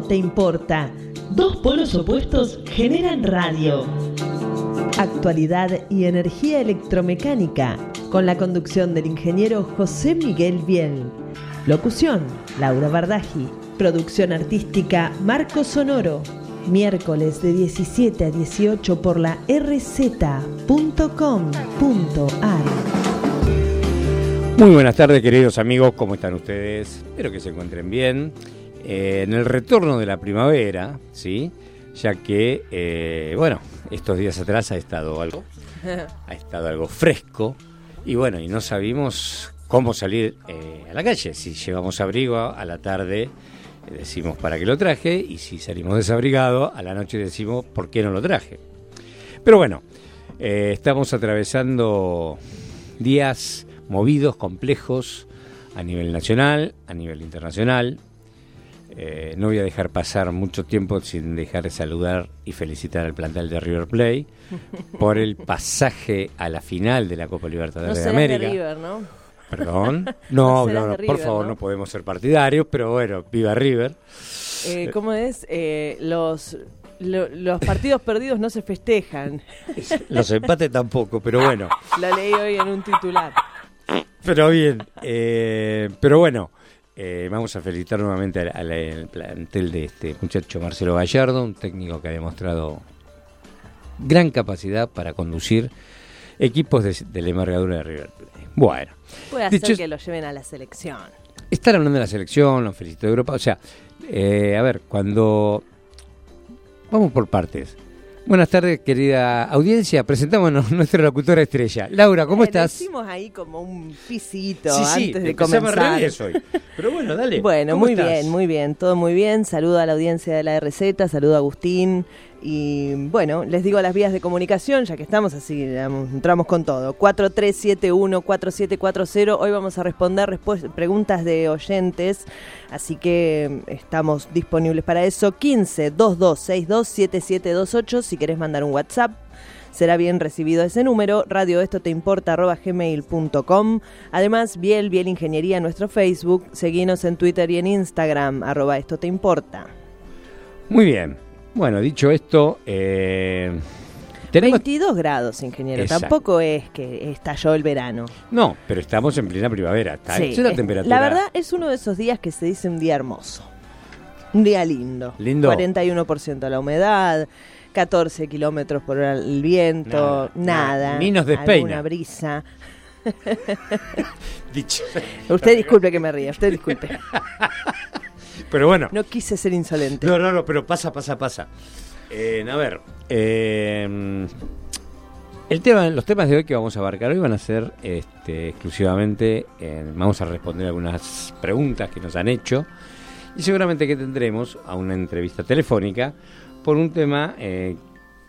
te importa. Dos polos opuestos generan radio. Actualidad y energía electromecánica, con la conducción del ingeniero José Miguel Biel. Locución, Laura Bardaji. Producción artística, Marco Sonoro. Miércoles de 17 a 18 por la rz.com.ar. Muy buenas tardes, queridos amigos, ¿cómo están ustedes? Espero que se encuentren bien. Eh, en el retorno de la primavera, ¿sí? Ya que, eh, bueno, estos días atrás ha estado algo, ha estado algo fresco y bueno, y no sabíamos cómo salir eh, a la calle. Si llevamos abrigo a la tarde, decimos para qué lo traje y si salimos desabrigados, a la noche decimos por qué no lo traje. Pero bueno, estamos atravesando días movidos, complejos, a nivel nacional, a nivel internacional. Eh, no voy a dejar pasar mucho tiempo sin dejar de saludar y felicitar al plantel de River Play por el pasaje a la final de la Copa Libertadores de América. De River, ¿no? Perdón. No, no, por favor, ¿no? podemos ser partidarios, pero bueno, viva River. Eh, ¿Cómo es? Eh, los los partidos perdidos no se festejan. Los empates tampoco, pero bueno. La leí hoy en un titular. Pero bien, eh, pero bueno, eh, vamos a felicitar nuevamente al, plantel de este muchacho Marcelo Gallardo, un técnico que ha demostrado gran capacidad para conducir equipos de, la envergadura de River Plate. Bueno. Puede hacer que lo lleven a la selección. Estar hablando de la selección, lo felicito de Europa. O sea, eh, a ver, cuando... Vamos por partes. Buenas tardes, querida audiencia. Presentámonos nuestra locutora estrella. Laura, ¿cómo estás? Hicimos ahí como un pisito antes de comenzar. hoy. Pero bueno, dale. Bueno, muy bien, muy bien, todo muy bien. Saludo a la audiencia de la RZ, saludo a Agustín, y bueno, les digo las vías de comunicación, ya que estamos así, entramos con todo. 4371-4740. Hoy vamos a responder preguntas de oyentes, así que estamos disponibles para eso. 15-2262-7728. Si querés mandar un WhatsApp, será bien recibido ese número. Radio esto te importa gmail.com. Además, Biel, Biel Ingeniería en nuestro Facebook. Seguinos en Twitter y en Instagram, arroba esto te importa. Muy bien. Bueno, dicho esto, eh, 22 grados, ingeniero. Tampoco es que estalló el verano. No, pero estamos en plena primavera. Está la temperatura. La verdad es uno de esos días que se dice un día hermoso. Un día lindo. Lindo. 41% la humedad, 14 kilómetros por hora el viento, nada. Ni nos despeina. Una brisa. Dicho. Usted disculpe que me ría, usted disculpe. Pero bueno. No quise ser insolente. No, no, no, pero pasa, pasa, pasa. Eh, a ver, eh, el tema, los temas de hoy que vamos a abarcar hoy van a ser este, exclusivamente, vamos a responder algunas preguntas que nos han hecho y seguramente que tendremos a una entrevista telefónica por un tema eh,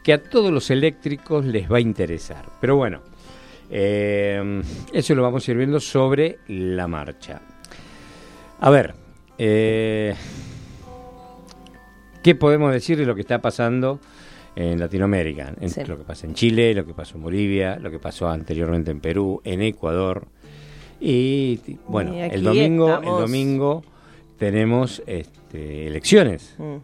que a todos los eléctricos les va a interesar. Pero bueno, eso lo vamos a ir viendo sobre la marcha. A ver, eh, ¿Qué podemos decir de lo que está pasando en Latinoamérica? Lo que pasa en Chile, lo que pasó en Bolivia, lo que pasó anteriormente en Perú, en Ecuador. Y bueno, el domingo, el domingo tenemos este, elecciones. Mm.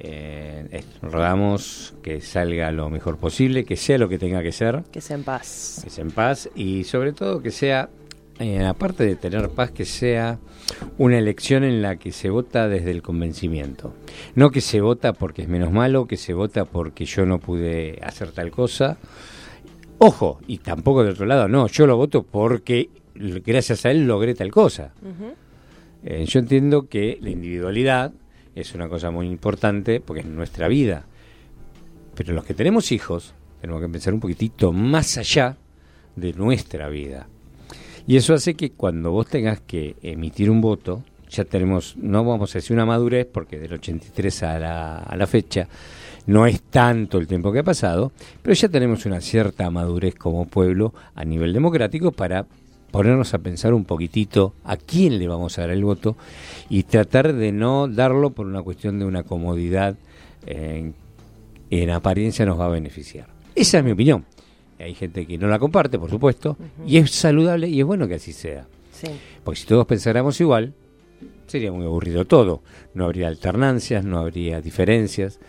Eh, rogamos que salga lo mejor posible, que sea lo que tenga que ser. Que sea en paz. Que sea en paz y sobre todo que sea eh, aparte de tener paz, que sea una elección en la que se vota desde el convencimiento. No que se vota porque es menos malo, que se vota porque yo no pude hacer tal cosa. Ojo, y tampoco de otro lado, no, yo lo voto porque gracias a él logré tal cosa. Eh, yo entiendo que la individualidad es una cosa muy importante porque es nuestra vida. Pero los que tenemos hijos tenemos que pensar un poquitito más allá de nuestra vida. Y eso hace que cuando vos tengas que emitir un voto, ya tenemos, no vamos a decir una madurez, porque del 83 a la, a la fecha no es tanto el tiempo que ha pasado, pero ya tenemos una cierta madurez como pueblo a nivel democrático para ponernos a pensar un poquitito a quién le vamos a dar el voto y tratar de no darlo por una cuestión de una comodidad en, en apariencia nos va a beneficiar. Esa es mi opinión. Hay gente que no la comparte, por supuesto, y es saludable y es bueno que así sea. Porque si todos pensáramos igual, sería muy aburrido todo. No habría alternancias, no habría diferencias.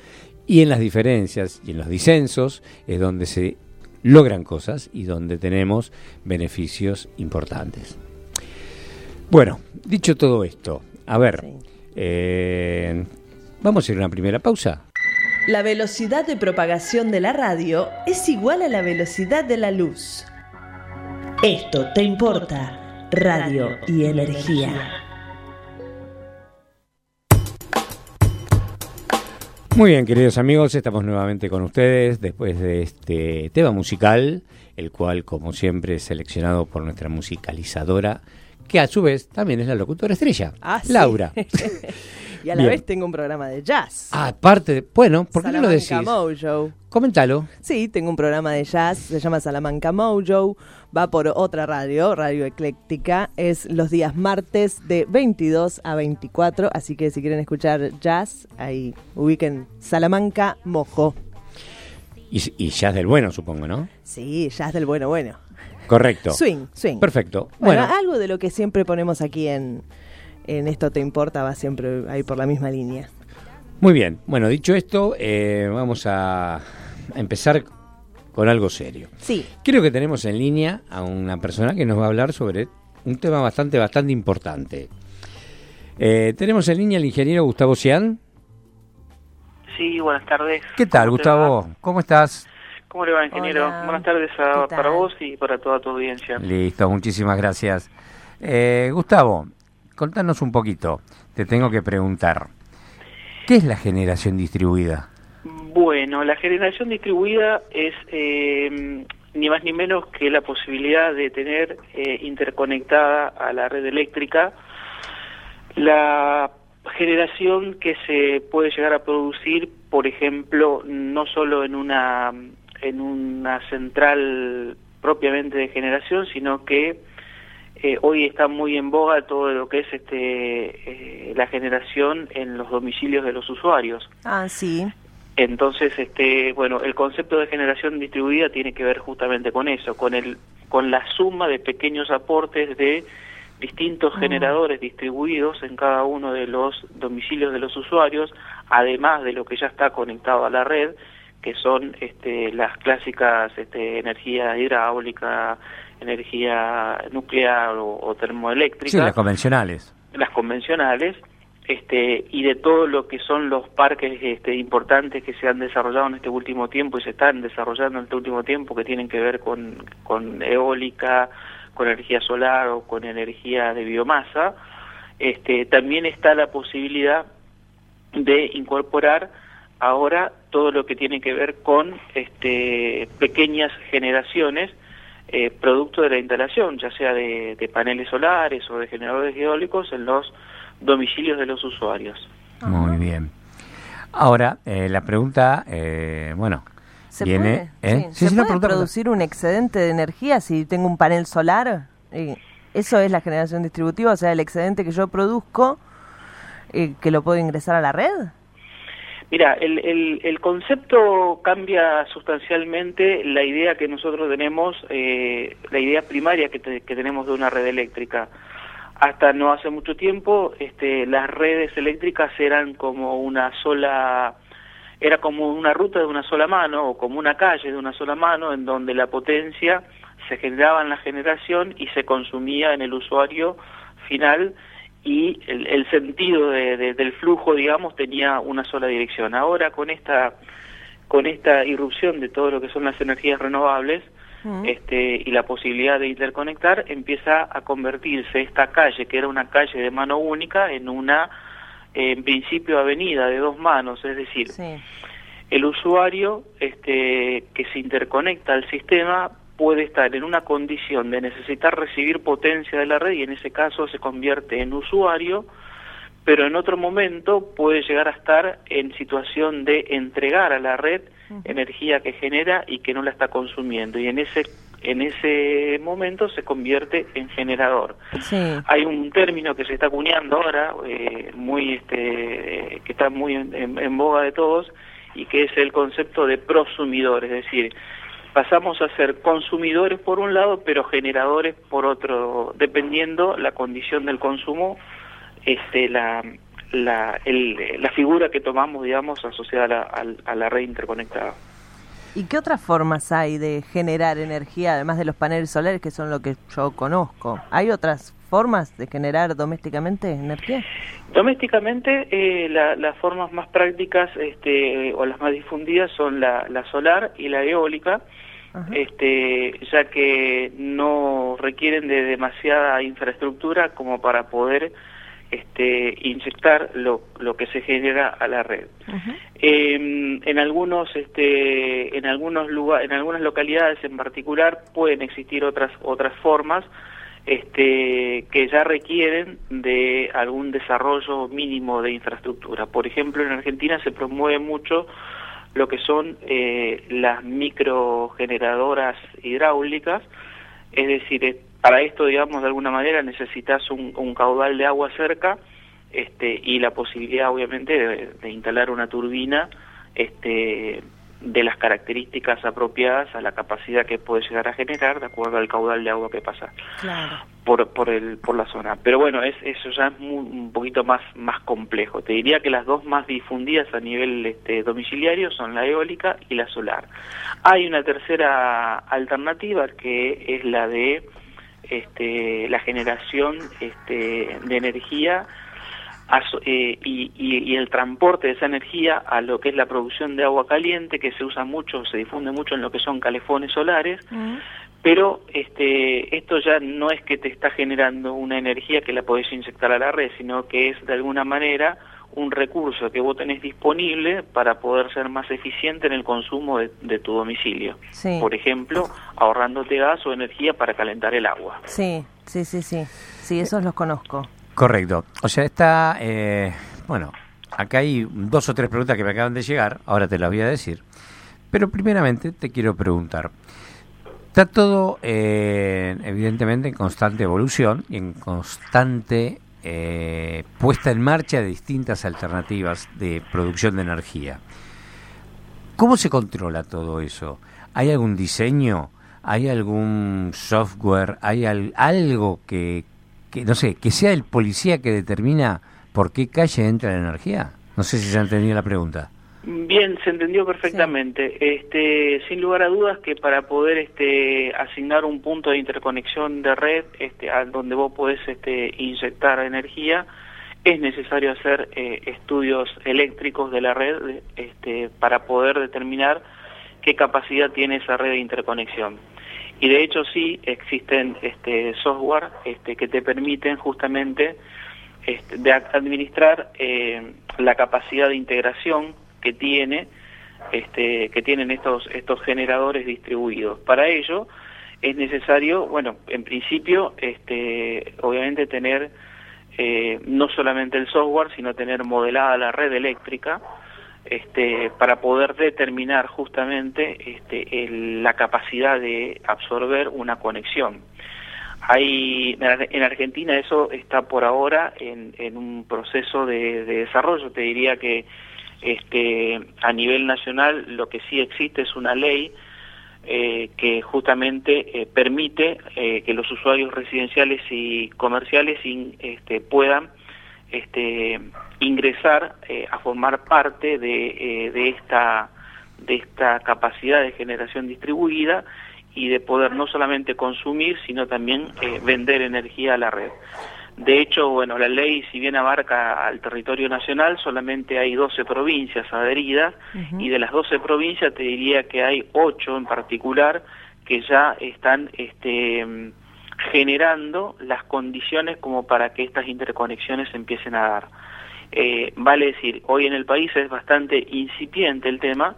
Y en las diferencias y en los disensos es donde se logran cosas y donde tenemos beneficios importantes. Bueno, dicho todo esto, a ver, eh, vamos a ir a una primera pausa. La velocidad de propagación de la radio es igual a la velocidad de la luz. Esto te importa, radio y energía. Muy bien, queridos amigos, estamos nuevamente con ustedes después de este tema musical, el cual, como siempre, es seleccionado por nuestra musicalizadora, que a su vez también es la locutora estrella, Ah, sí. Y a la Bien. vez tengo un programa de jazz. Aparte, de- bueno, ¿por qué no lo Salamanca decís? Mojo. Coméntalo. Sí, tengo un programa de jazz, se llama Salamanca Mojo, va por otra radio, Radio Ecléctica, es los días martes de 22 a 24, así que si quieren escuchar jazz, ahí ubiquen Salamanca Mojo. Y, y jazz del bueno, supongo, ¿no? Sí, jazz del bueno, bueno. Correcto. Swing, swing. Perfecto. Bueno, Bueno, algo de lo que siempre ponemos aquí en, en Esto Te Importa va siempre ahí por la misma línea. muy bien. Bueno, dicho esto, eh, vamos a, a empezar con algo serio. Sí, Creo que tenemos en línea a una persona que nos va a hablar sobre un tema bastante, bastante importante. Eh, tenemos en línea al ingeniero Gustavo Cian. Sí, buenas tardes. ¿Qué tal, ¿Cómo te Gustavo? va? ¿Cómo estás? ¿Cómo le va, ingeniero? Hola. Buenas tardes para vos y para toda tu audiencia. Listo, muchísimas gracias. Eh, Gustavo, contanos un poquito. Te tengo que preguntar. ¿Qué es la generación distribuida? Bueno, la generación distribuida es eh, ni más ni menos que la posibilidad de tener eh, interconectada a la red eléctrica la generación que se puede llegar a producir, por ejemplo, no solo en una en una central propiamente de generación, sino que eh, hoy está muy en boga todo lo que es este eh, la generación en los domicilios de los usuarios. ah, sí. Entonces, este, bueno, el concepto de generación distribuida tiene que ver justamente con eso, con el, con la suma de pequeños aportes de distintos generadores distribuidos en cada uno de los domicilios de los usuarios, además de lo que ya está conectado a la red, que son este, las clásicas este, energía hidráulica, energía nuclear o, o termoeléctrica Sí, las convencionales. las convencionales este y de todo lo que son los parques este, importantes que se han desarrollado en este último tiempo y se están desarrollando en este último tiempo que tienen que ver con, con eólica, con energía solar o con energía de biomasa, este también está la posibilidad de incorporar ahora todo lo que tiene que ver con este pequeñas generaciones eh, producto de la instalación, ya sea de, de paneles solares o de generadores eólicos en los domicilios de los usuarios. Muy bien. Ahora, eh, la pregunta, eh, bueno, ¿Se viene... puede, ¿eh? sí, Sí, ¿se sí, puede pregunta, producir un excedente de energía si tengo un panel solar? Eh, ¿Eso es la generación distributiva? O sea, el excedente que yo produzco, eh, que lo puedo ingresar a la red. Mira, el, el, concepto cambia sustancialmente la idea que nosotros tenemos, eh, la idea primaria que, que tenemos de una red eléctrica. Hasta no hace mucho tiempo, este, las redes eléctricas eran como una sola, era como una ruta de una sola mano o como una calle de una sola mano, en donde la potencia se generaba en la generación y se consumía en el usuario final y el, el sentido de- de- del flujo, digamos, tenía una sola dirección. Ahora con esta con esta irrupción de todo lo que son las energías renovables este, y la posibilidad de interconectar, empieza a convertirse esta calle, que era una calle de mano única, en una, en principio, avenida de dos manos, es decir, Sí. el usuario este, que se interconecta al sistema puede estar en una condición de necesitar recibir potencia de la red y en ese caso se convierte en usuario, pero en otro momento puede llegar a estar en situación de entregar a la red energía que genera y que no la está consumiendo y en ese en ese momento se convierte en generador. Sí. Hay un término que se está acuñando ahora, eh, muy este, eh, que está muy en, en- en boga de todos, y que es el concepto de prosumidor, es decir, pasamos a ser consumidores por un lado, pero generadores por otro, dependiendo la condición del consumo este, la, la, la figura que tomamos, digamos, asociada a la, red interconectada. ¿Y qué otras formas hay de generar energía, además de los paneles solares, que son lo que yo conozco? ¿Hay otras formas de generar domésticamente energía? Domésticamente, eh, las formas más prácticas este, o las más difundidas son la, la solar y la eólica, este, ya que no requieren de demasiada infraestructura como para poder este, inyectar lo, lo que se genera a la red. Em, en algunos, este, en algunos lugares, en algunas localidades en particular pueden existir otras otras formas este, que ya requieren de algún desarrollo mínimo de infraestructura. Por ejemplo, en Argentina se promueve mucho lo que son eh, las microgeneradoras hidráulicas, es decir, para esto, digamos, de alguna manera necesitas un, un caudal de agua cerca este, y la posibilidad, obviamente, de, instalar una turbina este, de las características apropiadas a la capacidad que puede llegar a generar de acuerdo al caudal de agua que pasa por, por, el, por la zona. Pero bueno, es, eso ya es un poquito más, más complejo. Te diría que las dos más difundidas a nivel este, domiciliario son la eólica y la solar. Hay una tercera alternativa que es la de este, la generación este, de energía eh, y, el transporte de esa energía a lo que es la producción de agua caliente, que se usa mucho, se difunde mucho en lo que son calefones solares, mm. pero este, esto ya no es que te está generando una energía que la podés inyectar a la red, sino que es de alguna manera un recurso que vos tenés disponible para poder ser más eficiente en el consumo de, tu domicilio. Por ejemplo, ahorrándote gas o energía para calentar el agua. Sí, sí, sí, sí. Sí, esos los conozco. Correcto. O sea, está, eh, bueno, acá hay dos o tres preguntas que me acaban de llegar, ahora te las voy a decir. Pero primeramente te quiero preguntar, está todo eh, evidentemente en constante evolución y en constante eh, puesta en marcha de distintas alternativas de producción de energía. ¿Cómo se controla todo eso? ¿Hay algún diseño? ¿Hay algún software? ¿Hay algo que, no sé, que sea el policía que determina por qué calle entra la energía? No sé si se ha entendido la pregunta. Bien, se entendió perfectamente. Este, sin lugar a dudas que para poder este, asignar un punto de interconexión de red este, a donde vos podés este, inyectar energía, es necesario hacer eh, estudios eléctricos de la red este, para poder determinar qué capacidad tiene esa red de interconexión. Y de hecho sí existen este, software este, que te permiten justamente este, de administrar eh, la capacidad de integración que tiene este, que tienen estos estos generadores distribuidos. Para ello es necesario, bueno, en principio, este, obviamente tener eh, no solamente el software, sino tener modelada la red eléctrica, este, para poder determinar justamente este, la capacidad de absorber una conexión. Hay, en Argentina eso está por ahora en, en un proceso de, de desarrollo. Te diría que este, a nivel nacional lo que sí existe es una ley eh, que justamente eh, permite eh, que los usuarios residenciales y comerciales este, puedan este, ingresar a formar parte de, esta capacidad de generación distribuida y de poder no solamente consumir, sino también vender energía a la red. De hecho, bueno, la ley, si bien abarca al territorio nacional, solamente hay 12 provincias adheridas y de las 12 provincias te diría que hay 8 en particular que ya están este, generando las condiciones como para que estas interconexiones empiecen a dar. Eh, vale decir, hoy en el país es bastante incipiente el tema,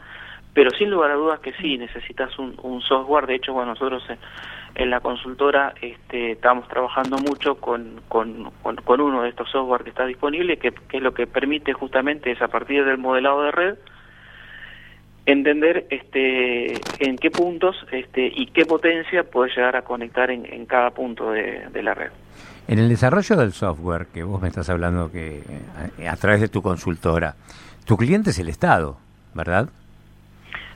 pero sin lugar a dudas que sí, necesitas un, un software. De hecho, bueno, nosotros en la consultora este, estamos trabajando mucho con, con, con, uno de estos software que está disponible, que, es lo que permite justamente es a partir del modelado de red entender este, en qué puntos este, y qué potencia puede llegar a conectar en, en cada punto de, la red. En el desarrollo del software que vos me estás hablando que eh, a través de tu consultora, tu cliente es el Estado, ¿verdad?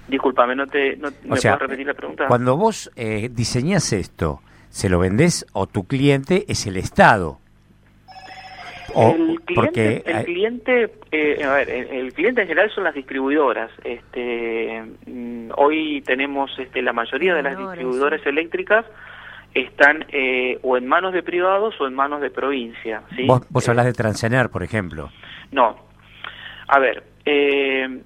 Disculpame, ¿no te no, ¿me puedes repetir la pregunta? Cuando vos eh, diseñás esto, ¿se lo vendés o tu cliente es el Estado? el cliente, el cliente, eh, a ver, el, cliente en general son las distribuidoras. Este, mm, hoy tenemos este, la mayoría de las distribuidoras eléctricas están eh, o en manos de privados o en manos de provincia. ¿sí? ¿Vos, vos hablas de Transener, por ejemplo? No. A ver, eh,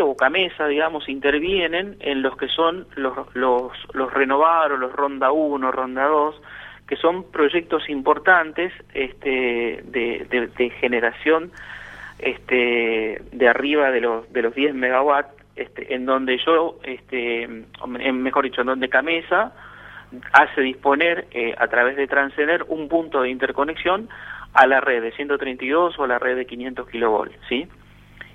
o Camesa, digamos, intervienen en los que son los, los, los Renovar o los Ronda 1, Ronda 2, que son proyectos importantes este, de, de, generación este, de arriba de los, de los 10 megawatts, este, en donde yo, este, mejor dicho, en donde Camesa hace disponer eh, a través de Transener un punto de interconexión a la red de 132 o a la red de 500 kilovolts, ¿sí?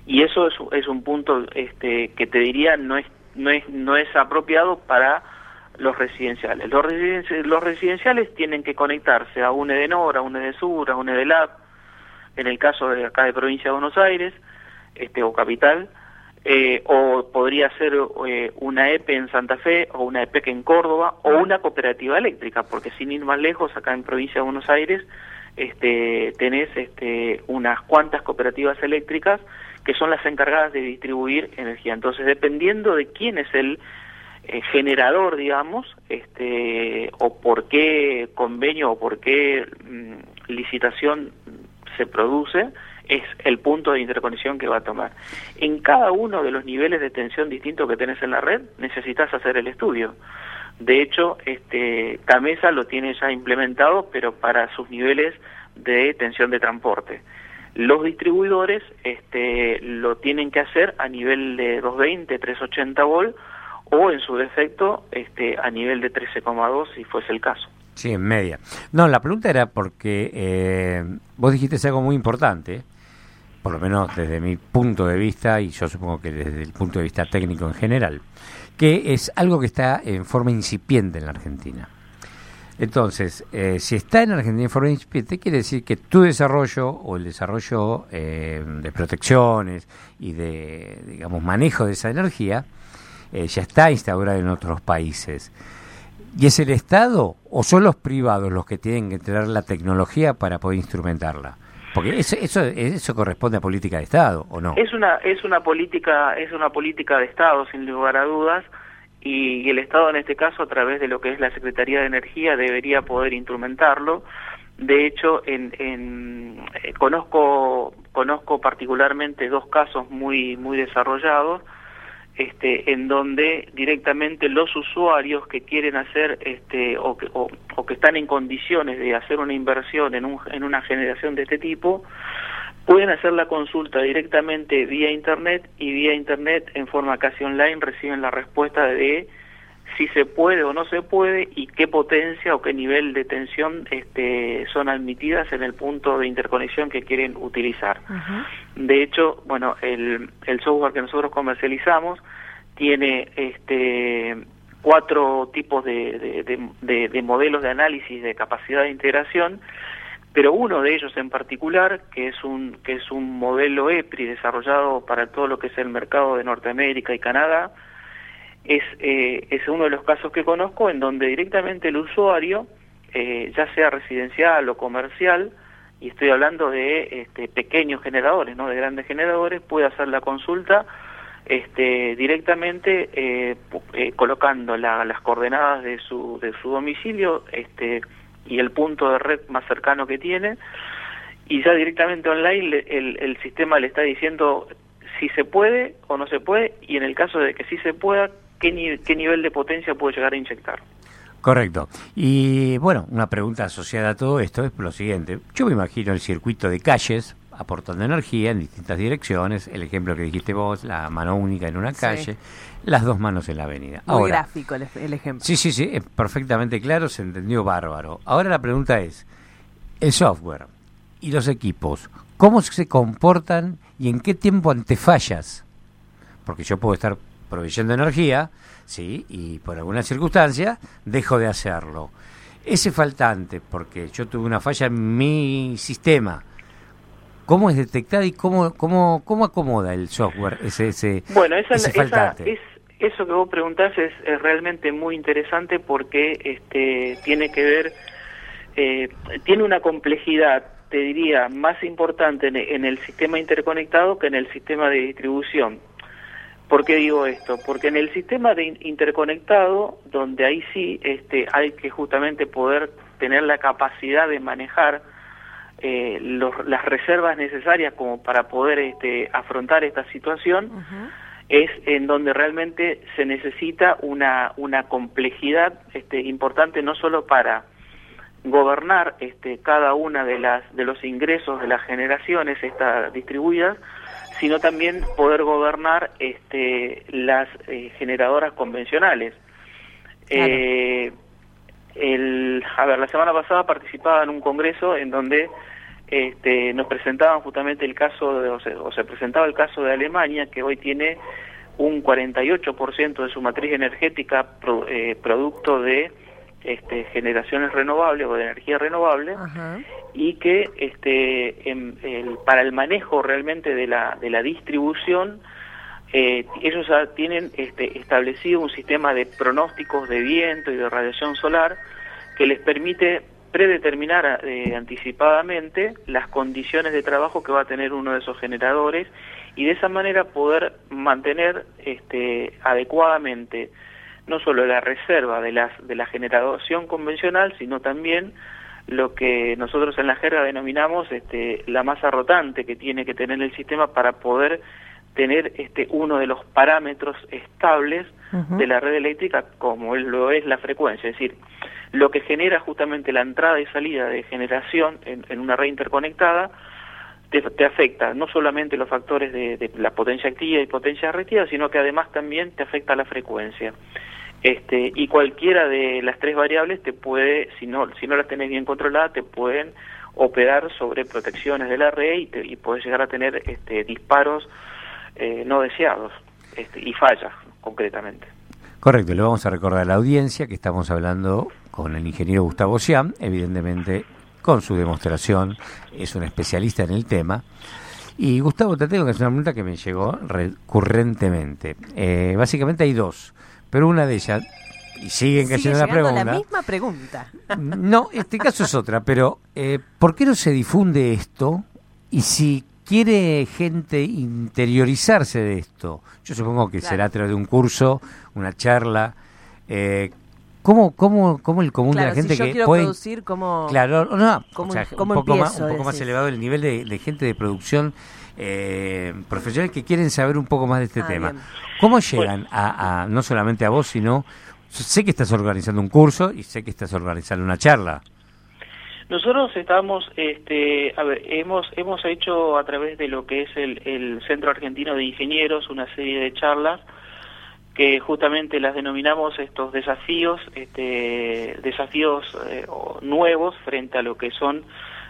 Y eso es, es un punto este, que te diría no es, no es, no es apropiado para los residenciales. Los, los residenciales tienen que conectarse a un EDENOR, a un EDESUR, a un EDELAB, en el caso de acá de provincia de Buenos Aires, este o capital, eh, o podría ser eh, una EPE en Santa Fe o una EPEC en Córdoba o una cooperativa eléctrica, porque sin ir más lejos, acá en provincia de Buenos Aires este, tenés este, unas cuantas cooperativas eléctricas que son las encargadas de distribuir energía. Entonces, dependiendo de quién es el eh, generador, digamos, este, o por qué convenio o por qué mm, licitación se produce, es el punto de interconexión que va a tomar. En cada uno de los niveles de tensión distintos que tenés en la red, necesitas hacer el estudio. De hecho, este, Camesa lo tiene ya implementado, pero para sus niveles de tensión de transporte. Los distribuidores este, lo tienen que hacer a nivel de 220, 380 volt o en su defecto este, a nivel de 13,2 si fuese el caso. Sí, en media. No, la pregunta era porque eh, vos dijiste algo muy importante, por lo menos desde mi punto de vista, y yo supongo que desde el punto de vista técnico en general, que es algo que está en forma incipiente en la Argentina. Entonces, eh, si está en Argentina en forma incipiente, quiere decir que tu desarrollo o el desarrollo eh, de protecciones y de, digamos, manejo de esa energía eh, ya está instaurado en otros países. ¿Y es el Estado o son los privados los que tienen que tener la tecnología para poder instrumentarla? Porque eso, corresponde a política de Estado, ¿o no? Es una, es una política, es una política de Estado, sin lugar a dudas, y, el Estado en este caso, a través de lo que es la Secretaría de Energía, debería poder instrumentarlo. De hecho, en, en, eh, conozco, conozco particularmente dos casos muy, muy desarrollados este, en donde directamente los usuarios que quieren hacer este, o, que, o, que están en condiciones de hacer una inversión en, un, en una generación de este tipo, pueden hacer la consulta directamente vía Internet y vía Internet en forma casi online reciben la respuesta de si se puede o no se puede y qué potencia o qué nivel de tensión este, son admitidas en el punto de interconexión que quieren utilizar. De hecho, bueno, el, el software que nosotros comercializamos tiene este, cuatro tipos de, de, de, modelos de análisis de capacidad de integración, pero uno de ellos en particular, que es un, que es un modelo EPRI desarrollado para todo lo que es el mercado de Norteamérica y Canadá, es, eh, es uno de los casos que conozco en donde directamente el usuario, eh, ya sea residencial o comercial, y estoy hablando de este, pequeños generadores, no de grandes generadores, puede hacer la consulta este, directamente eh, colocando las coordenadas de su, de su domicilio este, y el punto de red más cercano que tiene, y ya directamente online el, el sistema le está diciendo si se puede o no se puede, y en el caso de que sí se pueda, qué, qué nivel de potencia puede llegar a inyectar. Correcto. Y bueno, una pregunta asociada a todo esto es lo siguiente. Yo me imagino el circuito de calles aportando energía en distintas direcciones, el ejemplo que dijiste vos, la mano única en una calle, las dos manos en la avenida. Muy gráfico el, el, ejemplo. Sí, sí, sí, es perfectamente claro, se entendió bárbaro. Ahora la pregunta es, el software y los equipos, ¿cómo se comportan y en qué tiempo ante fallas? Porque yo puedo estar proveyendo energía, ¿sí? y por alguna circunstancia dejo de hacerlo. Ese faltante, porque yo tuve una falla en mi sistema, ¿cómo es detectada y cómo, cómo, cómo acomoda el software ese, ese, bueno, esa, faltante? es, eso que vos preguntás es, realmente muy interesante porque este, tiene que ver, eh, tiene una complejidad te diría, más importante en, el sistema interconectado que en el sistema de distribución. ¿Por qué digo esto? Porque en el sistema de interconectado, donde ahí sí este, hay que justamente poder tener la capacidad de manejar eh, las reservas necesarias como para poder este, afrontar esta situación, es en donde realmente se necesita una, una complejidad este, importante no solo para gobernar este, cada una de las de los ingresos de las generaciones estas distribuidas sino también poder gobernar este, las eh, generadoras convencionales. Eh, el, a ver la semana pasada participaba en un congreso en donde este, nos presentaban justamente el caso de, o, se, o se presentaba el caso de Alemania que hoy tiene un 48% de su matriz energética eh, producto de este, generaciones renovables o de energía renovable y que este, el, para el manejo realmente de la, de la distribución eh, ellos tienen este, establecido un sistema de pronósticos de viento y de radiación solar que les permite predeterminar eh, anticipadamente las condiciones de trabajo que va a tener uno de esos generadores y de esa manera poder mantener este, adecuadamente no solo la reserva de, las, de la generación convencional, sino también lo que nosotros en la jerga denominamos este, la masa rotante que tiene que tener el sistema para poder tener este, uno de los parámetros estables de la red eléctrica como lo es la frecuencia, es decir, lo que genera justamente la entrada y salida de generación en, en una red interconectada te, afecta no solamente los factores de, la potencia activa y potencia reactiva, sino que además también te afecta la frecuencia. Este, y cualquiera de las tres variables te puede, si no, si no las tenés bien controladas, te pueden operar sobre protecciones de la red y, y puedes llegar a tener este, disparos eh, no deseados este, y fallas concretamente. Correcto, le vamos a recordar a la audiencia que estamos hablando con el ingeniero Gustavo Siam, evidentemente con su demostración, es un especialista en el tema. Y Gustavo, te tengo que hacer una pregunta que me llegó recurrentemente. Eh, básicamente hay dos, pero una de ellas, y siguen cayendo la pregunta. la misma pregunta. No, este caso es otra, pero eh, ¿por qué no se difunde esto? Y si quiere gente interiorizarse de esto, yo supongo que será a través de un curso, una charla, eh, ¿Cómo, cómo, cómo el común de la gente si yo que quiero puede... producir, ¿cómo, claro, no, cómo, un poco, más, un poco más elevado el nivel de, gente de producción eh, profesional que quieren saber un poco más de este ah, tema. ¿Cómo llegan a, a, no solamente a vos, sino... Sé que estás organizando un curso y sé que estás organizando una charla. Nosotros estamos, este, a ver, hemos, hemos hecho a través de lo que es el, el Centro Argentino de Ingenieros una serie de charlas que justamente las denominamos estos desafíos, este, desafíos eh, nuevos frente a lo que son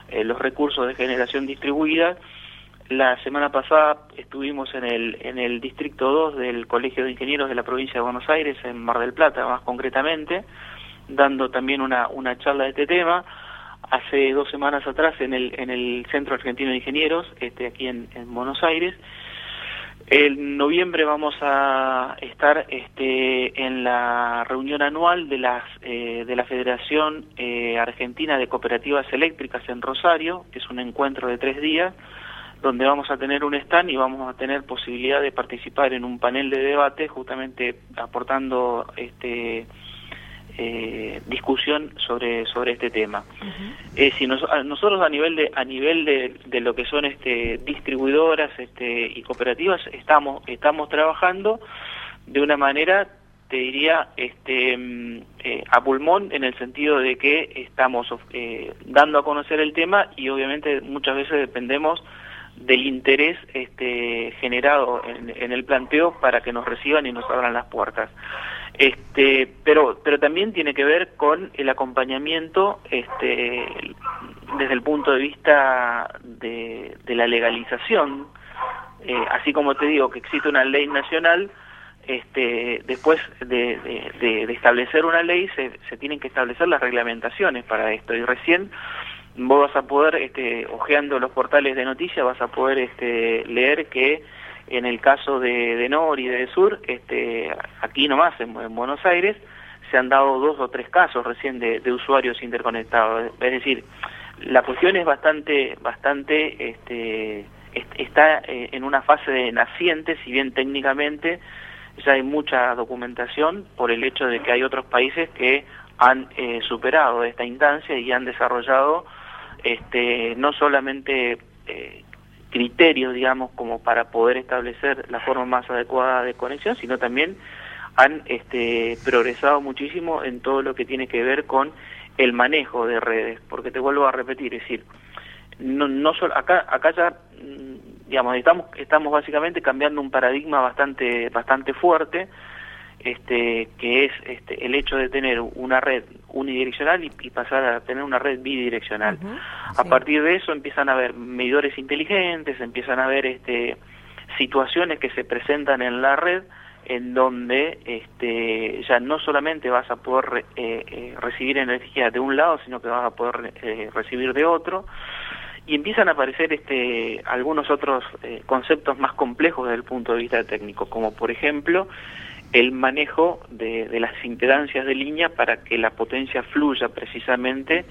eh, los recursos de generación distribuida. La semana pasada estuvimos en el, en el Distrito 2 del Colegio de Ingenieros de la provincia de Buenos Aires, en Mar del Plata más concretamente, dando también una, una charla de este tema. Hace dos semanas atrás en el, en el Centro Argentino de Ingenieros, este, aquí en, en Buenos Aires, en noviembre vamos a estar este, en la reunión anual de, las, eh, de la Federación eh, Argentina de Cooperativas Eléctricas en Rosario, que es un encuentro de tres días, donde vamos a tener un stand y vamos a tener posibilidad de participar en un panel de debate, justamente aportando este, eh, discusión sobre sobre este tema. Eh, si nosotros a nivel de a nivel de, lo que son este distribuidoras este y cooperativas estamos estamos trabajando de una manera te diría este mm, eh, a pulmón en el sentido de que estamos eh, dando a conocer el tema y obviamente muchas veces dependemos del interés este, generado en, en, el planteo para que nos reciban y nos abran las puertas. Este, pero, pero también tiene que ver con el acompañamiento este, desde el punto de vista de, la legalización. Eh, así como te digo que existe una ley nacional, este, después de, de, de establecer una ley se, se tienen que establecer las reglamentaciones para esto. Y recién vos vas a poder, este, ojeando los portales de noticias, vas a poder este, leer que en el caso de, de Nor y de Sur, este, aquí nomás en, Buenos Aires, se han dado dos o tres casos recién de, usuarios interconectados. Es decir, la cuestión es bastante, bastante, este, está eh, en una fase de naciente, si bien técnicamente ya hay mucha documentación por el hecho de que hay otros países que han eh, superado esta instancia y han desarrollado este, no solamente eh, criterios, digamos, como para poder establecer la forma más adecuada de conexión, sino también han este, progresado muchísimo en todo lo que tiene que ver con el manejo de redes, porque te vuelvo a repetir, es decir, no, no solo, acá, acá ya, mm, digamos, estamos, estamos básicamente cambiando un paradigma bastante, bastante fuerte, este, que es este, el hecho de tener una red unidireccional y, pasar a tener una red bidireccional. a partir de eso empiezan a haber medidores inteligentes, empiezan a haber este, situaciones que se presentan en la red en donde este, ya no solamente vas a poder eh, eh, recibir energía de un lado, sino que vas a poder eh, recibir de otro, y empiezan a aparecer este, algunos otros conceptos más complejos desde el punto de vista técnico, como por ejemplo el manejo de, las impedancias de línea para que la potencia fluya precisamente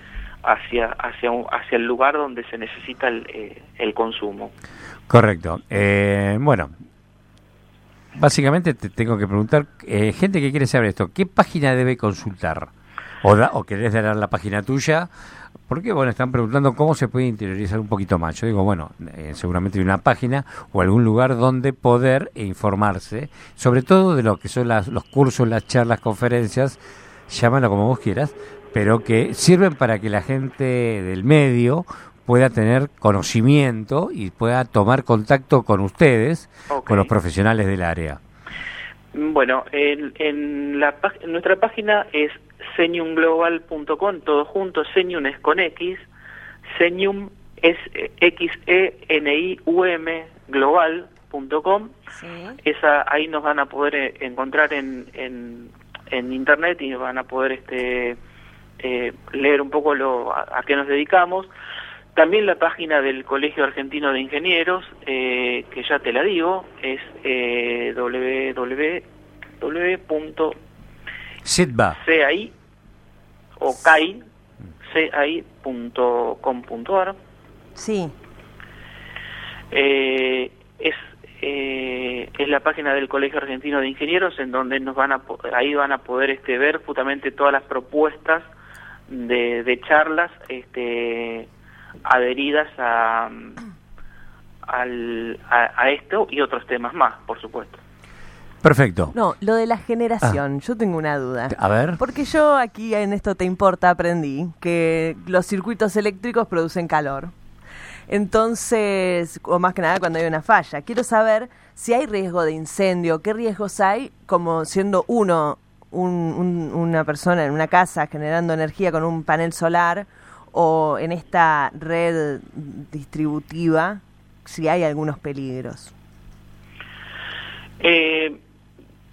hacia, hacia, hacia el lugar donde se necesita el, el consumo. Correcto. bueno, básicamente te tengo que preguntar, eh, gente que quiere saber esto, ¿qué página debe consultar? O, da, o querés dar la página tuya, porque bueno, están preguntando cómo se puede interiorizar un poquito más. Yo digo, bueno, eh, seguramente hay una página o algún lugar donde poder informarse, sobre todo de lo que son las, los cursos, las charlas, conferencias, llámalo como vos quieras, pero que sirven para que la gente del medio pueda tener conocimiento y pueda tomar contacto con ustedes, con los profesionales del área. Bueno, en, en, la, nuestra página es seniumglobal.com, todo junto, senium es con X, senium es x e n i u m global.com. Esa ahí nos van a poder eh, encontrar en, en, en internet y van a poder este eh, leer un poco lo a qué nos dedicamos. También la página del Colegio Argentino de Ingenieros, eh, que ya te la digo, es eh, www.cai o CAI, cai.com.ar. Sí. Eh, es eh, es la página del Colegio Argentino de Ingenieros en donde nos van a ahí van a poder este ver justamente todas las propuestas de, de charlas este adheridas a, al, a, esto y otros temas más, por supuesto. Perfecto. No, lo de la generación, ah. yo tengo una duda. A ver. Porque yo aquí en esto te importa aprendí que los circuitos eléctricos producen calor. Entonces, o más que nada cuando hay una falla, quiero saber si hay riesgo de incendio, qué riesgos hay como siendo uno un, una persona en una casa generando energía con un panel solar o en esta red distributiva si hay algunos peligros? Eh,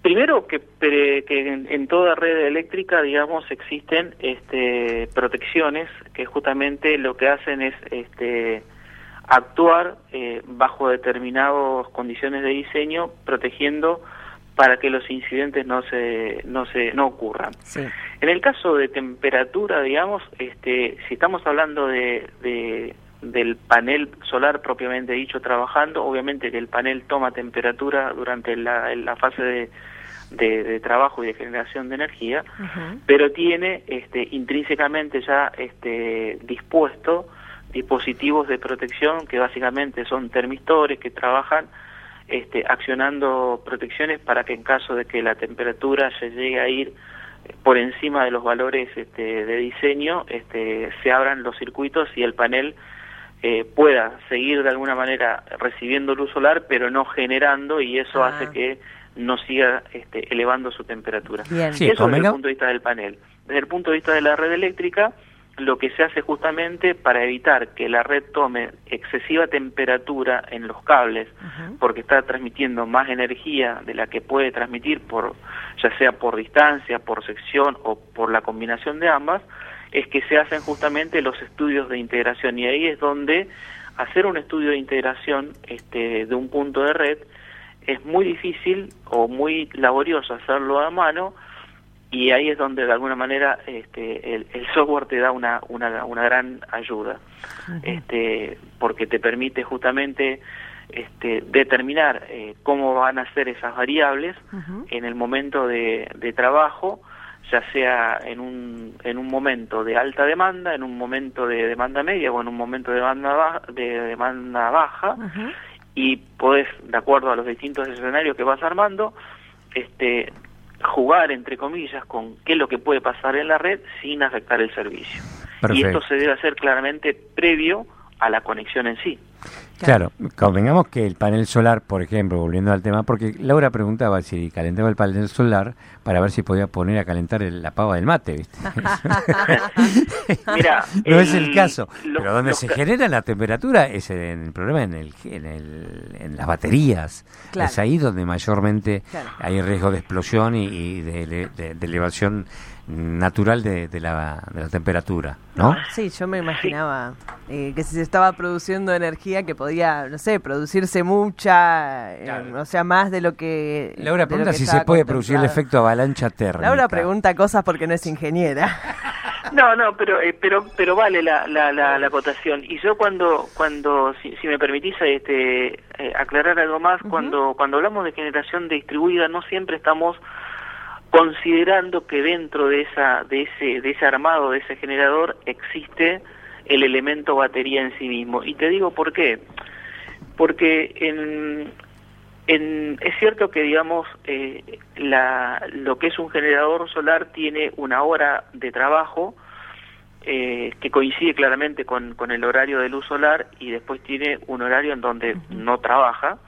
primero que, que en, toda red eléctrica, digamos, existen este, protecciones que justamente lo que hacen es este, actuar eh, bajo determinadas condiciones de diseño, protegiendo para que los incidentes no se no se no ocurran. En el caso de temperatura, digamos, este, si estamos hablando de, del panel solar propiamente dicho trabajando, obviamente que el panel toma temperatura durante la, fase de, de, trabajo y de generación de energía, pero tiene este, intrínsecamente ya este, dispuesto dispositivos de protección que básicamente son termistores que trabajan este, accionando protecciones para que en caso de que la temperatura se llegue a ir eh, por encima de los valores este, de diseño, este, se abran los circuitos y el panel eh, pueda seguir de alguna manera recibiendo luz solar, pero no generando, y eso hace ah. que no siga este, elevando su temperatura. Bien. eso desde el punto de vista del panel. Desde el punto de vista de la red eléctrica, lo que se hace justamente para evitar que la red tome excesiva temperatura en los cables, porque está transmitiendo más energía de la que puede transmitir, por, ya sea por distancia, por sección o por la combinación de ambas, es que se hacen justamente los estudios de integración. Y ahí es donde hacer un estudio de integración este, de un punto de red es muy difícil o muy laborioso hacerlo a mano, y ahí es donde de alguna manera este, el, software te da una, una, una gran ayuda, este, porque te permite justamente este, determinar eh, cómo van a ser esas variables en el momento de, de, trabajo, ya sea en un, en un momento de alta demanda, en un momento de demanda media o en un momento de demanda, baja, de demanda baja, y podés, de acuerdo a los distintos escenarios que vas armando, este, jugar, entre comillas, con qué es lo que puede pasar en la red sin afectar el servicio. Y esto se debe hacer claramente previo a la conexión en sí. Claro, convengamos que el panel solar, por ejemplo, volviendo al tema, porque Laura preguntaba si calentaba el panel solar para ver si podía poner a calentar la pava del mate, ¿viste? Mira, no es el caso, pero donde se genera la temperatura es en el problema en el, en, el, en las baterías. Es ahí donde mayormente hay riesgo de explosión y, de, de elevación natural de, de, la, de la temperatura, ¿no? Sí, yo me imaginaba eh, que si se estaba produciendo energía que podía, no sé, producirse mucha, eh, o sea, más de lo que... Laura pregunta si se puede producir el efecto avalancha térmica. Laura pregunta cosas porque no es ingeniera. No, no, pero eh, pero pero vale la, la, la, la, acotación. Y yo cuando cuando si, me permitís este aclarar algo más, cuando cuando hablamos de generación distribuida no siempre estamos considerando que dentro de esa de ese de ese armado de ese generador existe el elemento batería en sí mismo. Y te digo por qué. Porque en, en es cierto que digamos eh, la, lo que es un generador solar tiene una hora de trabajo eh, que coincide claramente con, con el horario de luz solar y después tiene un horario en donde no trabaja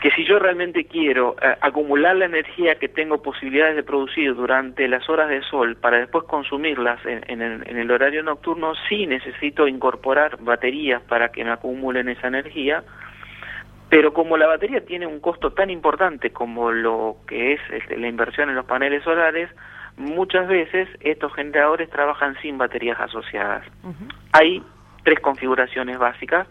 que si yo realmente quiero eh, acumular la energía que tengo posibilidades de producir durante las horas de sol para después consumirlas en, el, horario nocturno, sí necesito incorporar baterías para que me acumulen esa energía, pero como la batería tiene un costo tan importante como lo que es este, la inversión en los paneles solares, muchas veces estos generadores trabajan sin baterías asociadas. Hay tres configuraciones básicas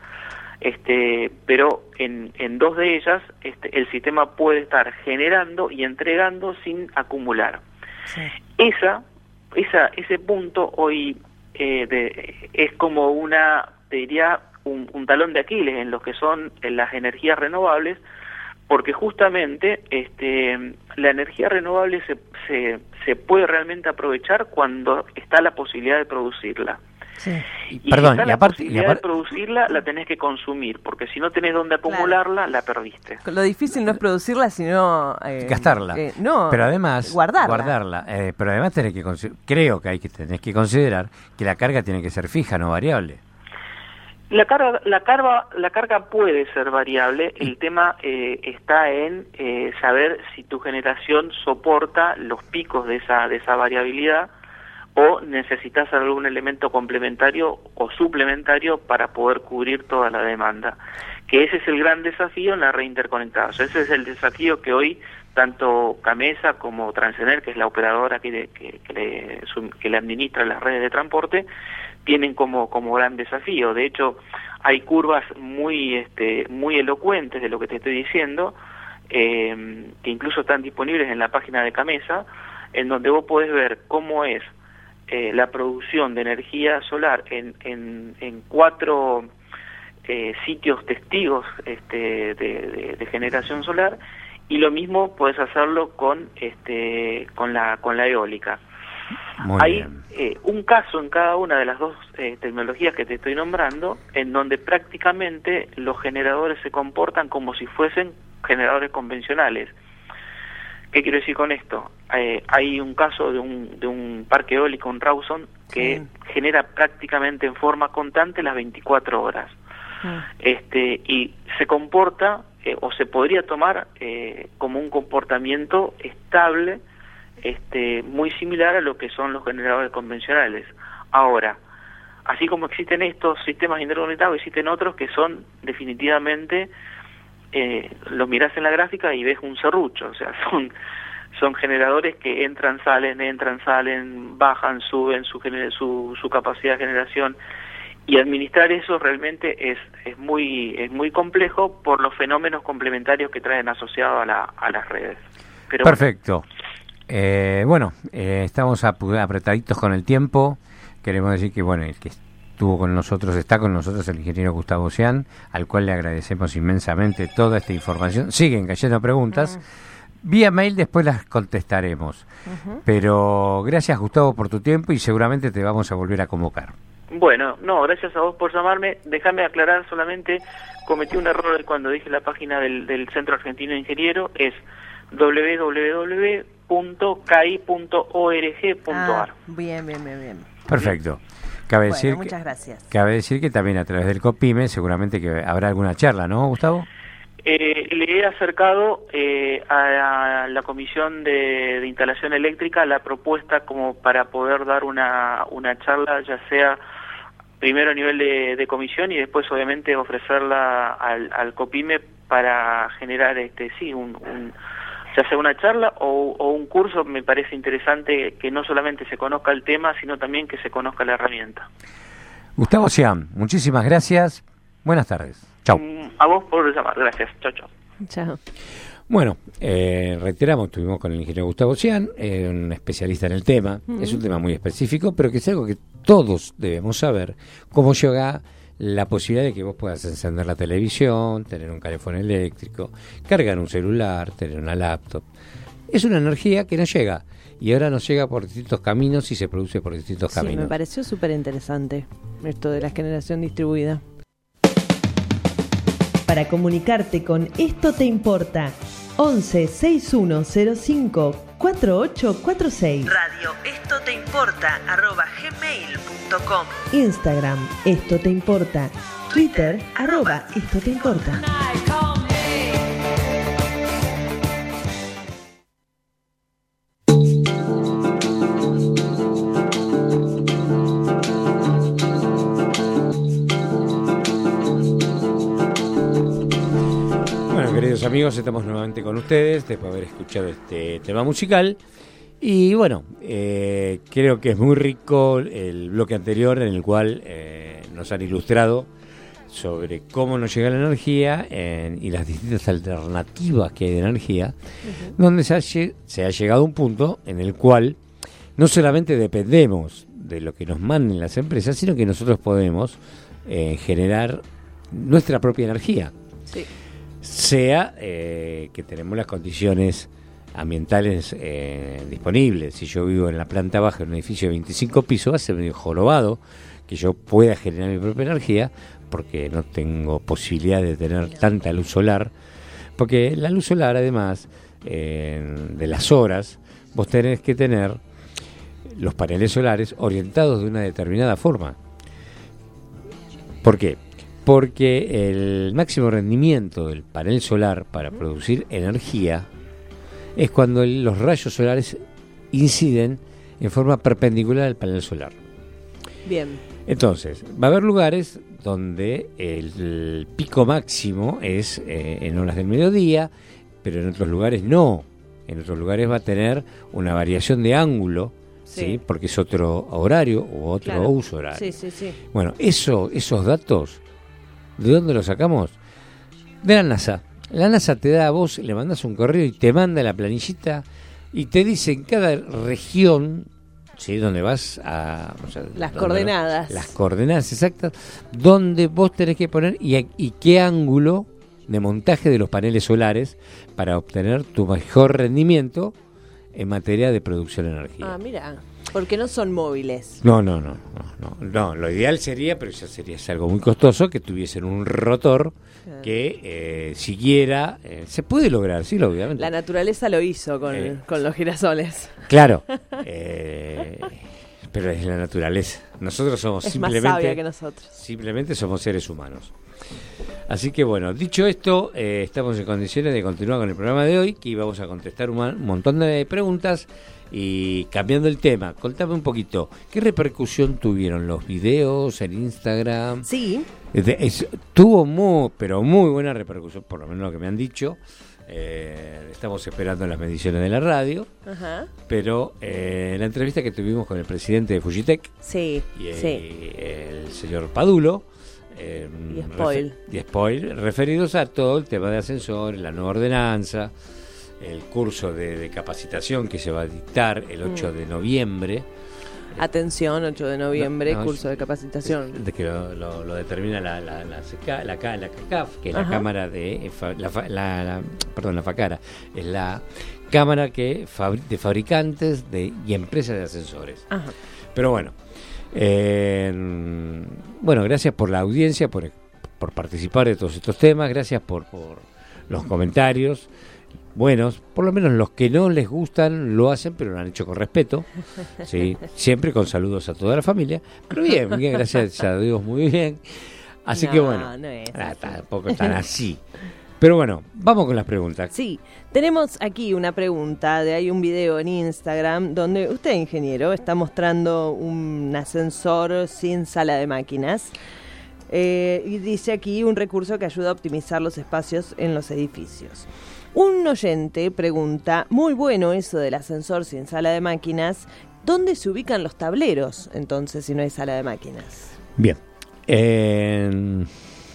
este, pero en, en dos de ellas este, el sistema puede estar generando y entregando sin acumular. Esa, esa, ese punto hoy eh, es como una, diría, un, talón de Aquiles en lo que son las energías renovables, porque justamente este, la energía renovable se, se, se puede realmente aprovechar cuando está la posibilidad de producirla. Y Perdón, y aparte, y de producirla, la tenés que consumir, porque si no tenés dónde acumularla, la perdiste. Lo difícil no es producirla, sino... Eh, Gastarla. Eh, no, pero además... Guardarla. guardarla eh, pero además tenés que... Creo que hay que tenés que considerar que la carga tiene que ser fija, no variable. La carga, la carga, la carga puede ser variable. El tema eh, está en eh, saber si tu generación soporta los picos de esa de esa variabilidad o necesitas algún elemento complementario o suplementario para poder cubrir toda la demanda. Que ese es el gran desafío en la red interconectada. ese es el desafío que hoy tanto Camesa como Transener, que es la operadora que, le, que administra las redes de transporte, tienen como, como gran desafío. De hecho, hay curvas muy, este, muy elocuentes de lo que te estoy diciendo, eh, que incluso están disponibles en la página de Camesa, en donde vos podés ver cómo es eh, la producción de energía solar en, en, cuatro eh, sitios testigos este, de, generación solar y lo mismo puedes hacerlo con este con la con la eólica. Hay eh, un caso en cada una de las dos tecnologías que te estoy nombrando en donde prácticamente los generadores se comportan como si fuesen generadores convencionales ¿Qué quiero decir con esto? Eh, hay un caso de un, de un parque eólico, un Rawson, que genera prácticamente en forma constante las 24 horas. este Y se comporta, eh, o se podría tomar eh, como un comportamiento estable, este, muy similar a lo que son los generadores convencionales. Ahora, así como existen estos sistemas interconectados, existen otros que son definitivamente eh, los mirás en la gráfica y ves un serrucho, o sea, son son generadores que entran, salen, entran, salen, bajan, suben su, su, su capacidad de generación y administrar eso realmente es, es muy es muy complejo por los fenómenos complementarios que traen asociados a, la, a las redes. Perfecto. eh, bueno, eh, estamos apretaditos con el tiempo. Queremos decir que, bueno, el que estuvo con nosotros, está con nosotros el ingeniero Gustavo Cian, al cual le agradecemos inmensamente toda esta información. Siguen cayendo preguntas. Vía mail después las contestaremos. Pero gracias Gustavo por tu tiempo y seguramente te vamos a volver a convocar. Bueno, no, gracias a vos por llamarme. Déjame aclarar solamente, cometí un error cuando dije la página del, del Centro Argentino de Ingeniero, es www.kai.org.ar. Ah, bien, bien, bien, bien. Perfecto. Cabe, Bueno, decir muchas que, gracias. cabe decir que también a través del COPIME seguramente que habrá alguna charla, ¿no, Gustavo? Eh, le he acercado eh, a, a la Comisión de, de Instalación Eléctrica la propuesta como para poder dar una, una charla, ya sea primero a nivel de, de comisión y después obviamente ofrecerla al, al COPIME para generar este sí un, un- ya sea una charla o, o un curso me parece interesante que no solamente se conozca el tema sino también que se conozca la herramienta Gustavo Cian, muchísimas gracias. Buenas tardes. Chau. Mm, a vos por llamar gracias chao chao Chao. Bueno, eh, reiteramos, estuvimos con el ingeniero Gustavo Cian, eh, un especialista en el tema. Es un tema muy específico, pero que es algo que todos debemos saber. Cómo llega la posibilidad de que vos puedas encender la televisión, tener un teléfono eléctrico, cargar un celular, tener una laptop. Es una energía que nos llega y ahora nos llega por distintos caminos y se produce por distintos Sí, caminos. me pareció súper interesante esto de la generación distribuida. Para comunicarte con Esto Te Importa, 11 6105 4846. Radio Esto Te Importa, arroba gmail.com. Instagram, Esto Te Importa. Twitter, arroba Esto Te Importa. Queridos amigos, estamos nuevamente con ustedes después de haber escuchado este tema musical. Y bueno, eh, creo que es muy rico el bloque anterior en el cual eh, nos han ilustrado sobre cómo nos llega la energía en- y las distintas alternativas que hay de energía, donde se ha, se ha llegado a un punto en el cual no solamente dependemos de lo que nos manden las empresas, sino que nosotros podemos eh, generar nuestra propia energía Sí. Sea eh, que tenemos las condiciones ambientales eh, disponibles. Si yo vivo en la planta baja de un edificio de 25 pisos, va a ser jorobado que yo pueda generar mi propia energía porque no tengo posibilidad de tener tanta luz solar. Porque la luz solar, además de las horas, vos tenés que tener los paneles solares orientados de una determinada forma. ¿Por qué? Porque el máximo rendimiento del panel solar para producir energía es cuando los rayos solares inciden en forma perpendicular al panel solar. Bien. Entonces, va a haber lugares donde el, pico máximo es eh, en horas del mediodía, pero en otros lugares no. En otros lugares va a tener una variación de ángulo, ¿sí? Sí. porque es otro horario u otro Claro. uso horario. Sí, sí, sí. Bueno, eso, esos datos, ¿de dónde los sacamos? De la NASA. La NASA te da a vos, le mandas un correo y te manda la planillita y te dice en cada región, ¿sí? Donde vas a... o sea, Las donde coordenadas. las coordenadas exactas, donde vos tenés que poner y, y qué ángulo de montaje de los paneles solares para obtener tu mejor rendimiento en materia de producción de energía. Ah, mira. Porque no son móviles. No, no, no, no, no, no. Lo ideal sería, pero ya sería algo muy costoso, que tuviesen un rotor que eh, siguiera. eh, se puede lograr, sí, obviamente. La naturaleza lo hizo con, Eh. con los girasoles. Claro. eh, pero es la naturaleza. Nosotros somos Es más simplemente. sabia que nosotros. Simplemente somos seres humanos. Así que bueno, dicho esto, eh, estamos en condiciones de continuar con el programa de hoy, que vamos a contestar un montón de preguntas y cambiando el tema, contame un poquito, ¿qué repercusión tuvieron los videos en Instagram? Sí. Es de- es- tuvo muy, pero muy buena repercusión, por lo menos lo que me han dicho. Eh, estamos esperando las mediciones de la radio, Ajá. pero eh, la entrevista que tuvimos con el presidente de Fujitec, Sí. y, sí. el señor Padulo. eh, Y Spoil. refer- y Spoil, referidos a todo el tema de ascensores, la nueva ordenanza, el curso de, capacitación que se va a dictar el 8 de noviembre. Atención, 8 de noviembre, curso de capacitación. De que lo, determina la, la, la, la, CACAF, que es la Cámara de. La, perdón, la FACARA, es la Cámara que de Fabricantes de, y Empresas de Ascensores. Pero bueno, eh, bueno, gracias por la audiencia, por, por participar de todos estos temas, gracias por, por los comentarios buenos, por lo menos los que no les gustan lo hacen, pero lo han hecho con respeto, ¿sí? siempre con saludos a toda la familia, pero bien, bien gracias a Dios, muy bien. Así que bueno, no ah, tampoco tan así. Pero bueno, vamos con las preguntas. Sí, tenemos aquí una pregunta, de hay un video en Instagram donde usted, ingeniero, está mostrando un ascensor sin sala de máquinas. Eh, y dice aquí un recurso que ayuda a optimizar los espacios en los edificios. Un oyente pregunta, muy bueno eso del ascensor sin sala de máquinas, ¿dónde se ubican los tableros entonces si no hay sala de máquinas? Bien.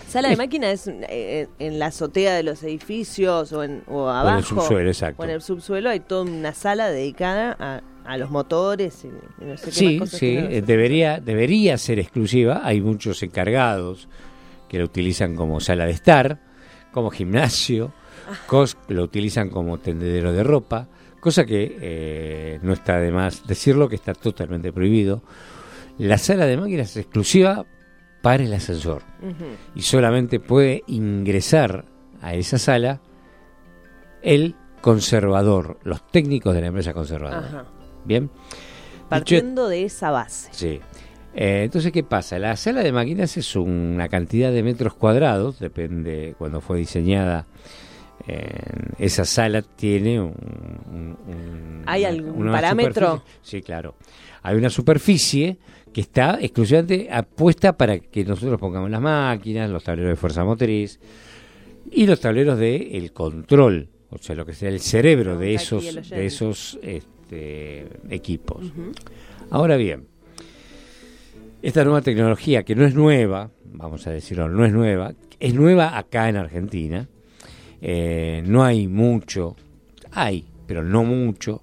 Sala de máquinas es eh, en la azotea de los edificios o, en, o abajo. en el subsuelo, exacto. O en el subsuelo hay toda una sala dedicada a, los motores y, no sé qué sí, Sí, eh, debería, debería ser exclusiva. Hay muchos encargados que la utilizan como sala de estar, como gimnasio cos lo utilizan como tendedero de ropa, cosa que eh, no está de más decirlo, que está totalmente prohibido. La sala de máquinas es exclusiva para el ascensor y solamente puede ingresar a esa sala el conservador, los técnicos de la empresa conservadora. Bien. Partiendo de esa base. Sí. Eh, entonces, ¿qué pasa? La sala de máquinas es una cantidad de metros cuadrados, depende cuando fue diseñada esa sala tiene un, ¿Hay algún parámetro? Sí, claro. Hay una superficie que está exclusivamente apuesta para que nosotros pongamos las máquinas, los tableros de fuerza motriz y los tableros de el control, o sea, lo que sea el cerebro de esos de esos este, equipos. Ahora bien, esta nueva tecnología que no es nueva, vamos a decirlo, no es nueva, es nueva acá en Argentina eh, no hay mucho, hay, pero no mucho.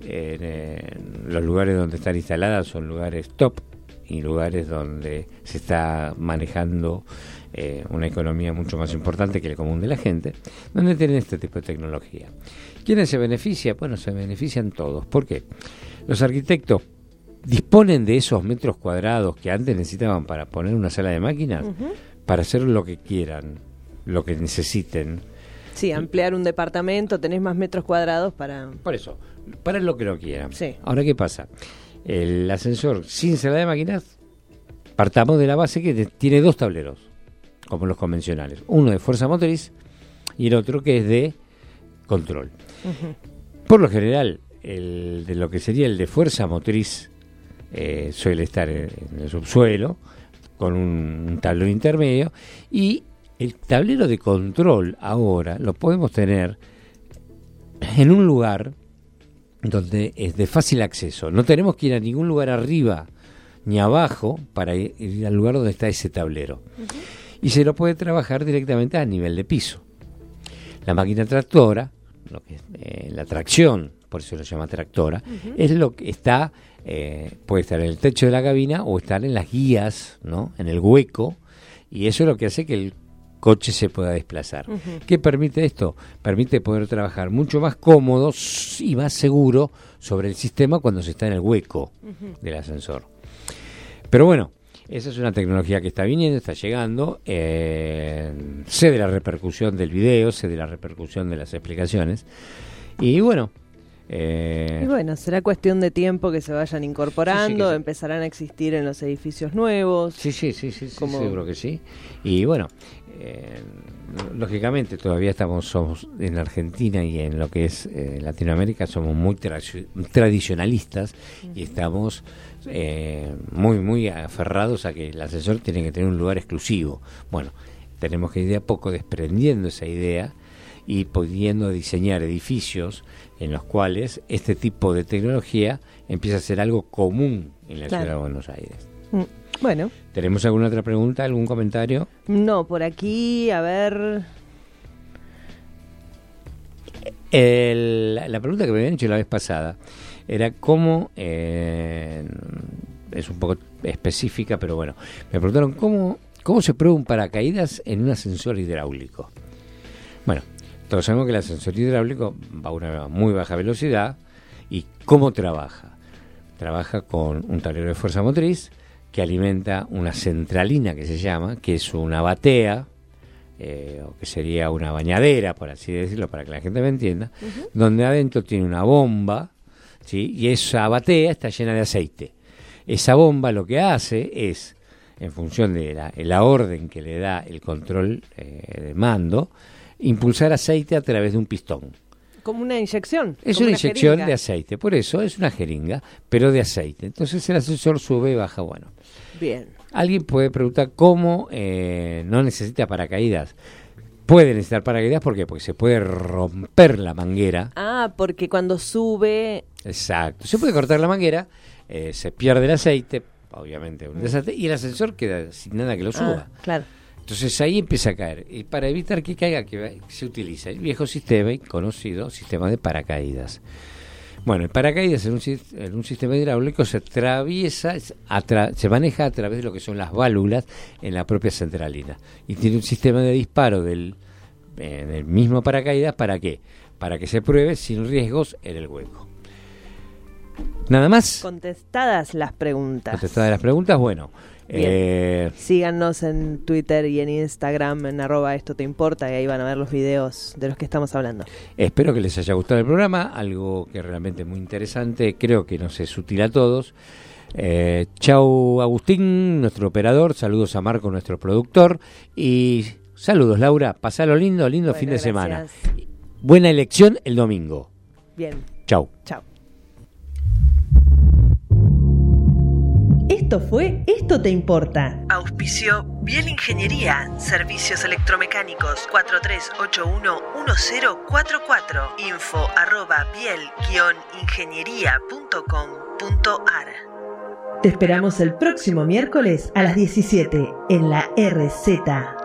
los lugares donde están instaladas son lugares top y lugares donde se está manejando eh, una economía mucho más importante que el común de la gente, donde tienen este tipo de tecnología. ¿Quiénes se benefician? Bueno, se benefician todos. ¿Por qué? Los arquitectos disponen de esos metros cuadrados que antes necesitaban para poner una sala de máquinas para hacer lo que quieran, lo que necesiten Sí, ampliar un departamento, tenés más metros cuadrados para... Por eso, para lo que lo quieran. Sí. Ahora, ¿qué pasa? El ascensor sin sala de máquinas, partamos de la base que tiene dos tableros, como los convencionales. Uno de fuerza motriz y el otro que es de control. Por lo general, el de lo que sería el de fuerza motriz eh, suele estar en, el subsuelo, con un, un tablero intermedio, y el tablero de control ahora lo podemos tener en un lugar donde es de fácil acceso. No tenemos que ir a ningún lugar arriba ni abajo para ir al lugar donde está ese tablero. Y se lo puede trabajar directamente a nivel de piso. La máquina tractora, lo que es, eh, la tracción, por eso lo llama tractora, es lo que está, eh, puede estar en el techo de la cabina o estar en las guías, ¿no? en el hueco, y eso es lo que hace que el coche se pueda desplazar. ¿Qué permite esto? Permite poder trabajar mucho más cómodo y más seguro sobre el sistema cuando se está en el hueco del ascensor. Pero bueno, esa es una tecnología que está viniendo, está llegando. Eh, sé de la repercusión del video, sé de la repercusión de las explicaciones. Y bueno, eh, y bueno, será cuestión de tiempo que se vayan incorporando, empezarán a existir en los edificios nuevos. Sí, sí, sí, sí, seguro que sí. Y bueno, eh, lógicamente todavía estamos somos en Argentina y en lo que es eh, Latinoamérica somos muy tradicionalistas y estamos eh, muy muy aferrados a que el asesor tiene que tener un lugar exclusivo. Bueno, tenemos que ir de a poco desprendiendo esa idea y pudiendo diseñar edificios en los cuales este tipo de tecnología empieza a ser algo común en la ciudad de Buenos Aires. Mm. Bueno. ¿Tenemos alguna otra pregunta, algún comentario? No, por aquí, a ver. la pregunta que me habían hecho la vez pasada era cómo, eh, es un poco específica, pero bueno, me preguntaron cómo, cómo se prueba un paracaídas en un ascensor hidráulico. Bueno, todos sabemos que el ascensor hidráulico va a una muy baja velocidad y cómo trabaja. Trabaja con un tablero de fuerza motriz que alimenta una centralina que se llama, que es una batea, eh, o que sería una bañadera, por así decirlo, para que la gente me entienda, donde adentro tiene una bomba, ¿sí? y esa batea está llena de aceite. Esa bomba lo que hace es, en función de la, orden que le da el control eh, de mando, impulsar aceite a través de un pistón. Como una inyección. Es una, inyección de aceite, por eso es una jeringa, pero de aceite. Entonces el ascensor sube y baja, bueno. Bien. Alguien puede preguntar cómo eh, no necesita paracaídas. Puede necesitar paracaídas ¿por qué? porque se puede romper la manguera. Ah, porque cuando sube. Exacto. Se puede cortar la manguera, eh, se pierde el aceite, obviamente, un desastre, y el ascensor queda sin nada que lo suba. Ah, claro. Entonces ahí empieza a caer. Y para evitar que caiga, que se utiliza el viejo sistema y conocido sistema de paracaídas. Bueno, el paracaídas en un, sistema hidráulico se atraviesa, se maneja a través de lo que son las válvulas en la propia centralina. Y tiene un sistema de disparo del, eh, del mismo paracaídas, ¿para qué? Para que se pruebe sin riesgos en el hueco. Nada más. Contestadas las preguntas. Contestadas las preguntas, bueno. Eh, Síganos en Twitter y en Instagram en arroba esto te importa y ahí van a ver los videos de los que estamos hablando. Espero que les haya gustado el programa, algo que realmente es muy interesante, creo que nos es útil a todos. Eh, chau Agustín, nuestro operador, saludos a Marco, nuestro productor y saludos Laura, pasalo lindo, lindo fin de semana. Buena elección el domingo. Bien. Chau. Chau. Esto fue Esto te importa. Auspicio Biel Ingeniería, Servicios Electromecánicos 4381-1044. Info arroba biel-ingeniería.com.ar. Te esperamos el próximo miércoles a las 17 en la RZ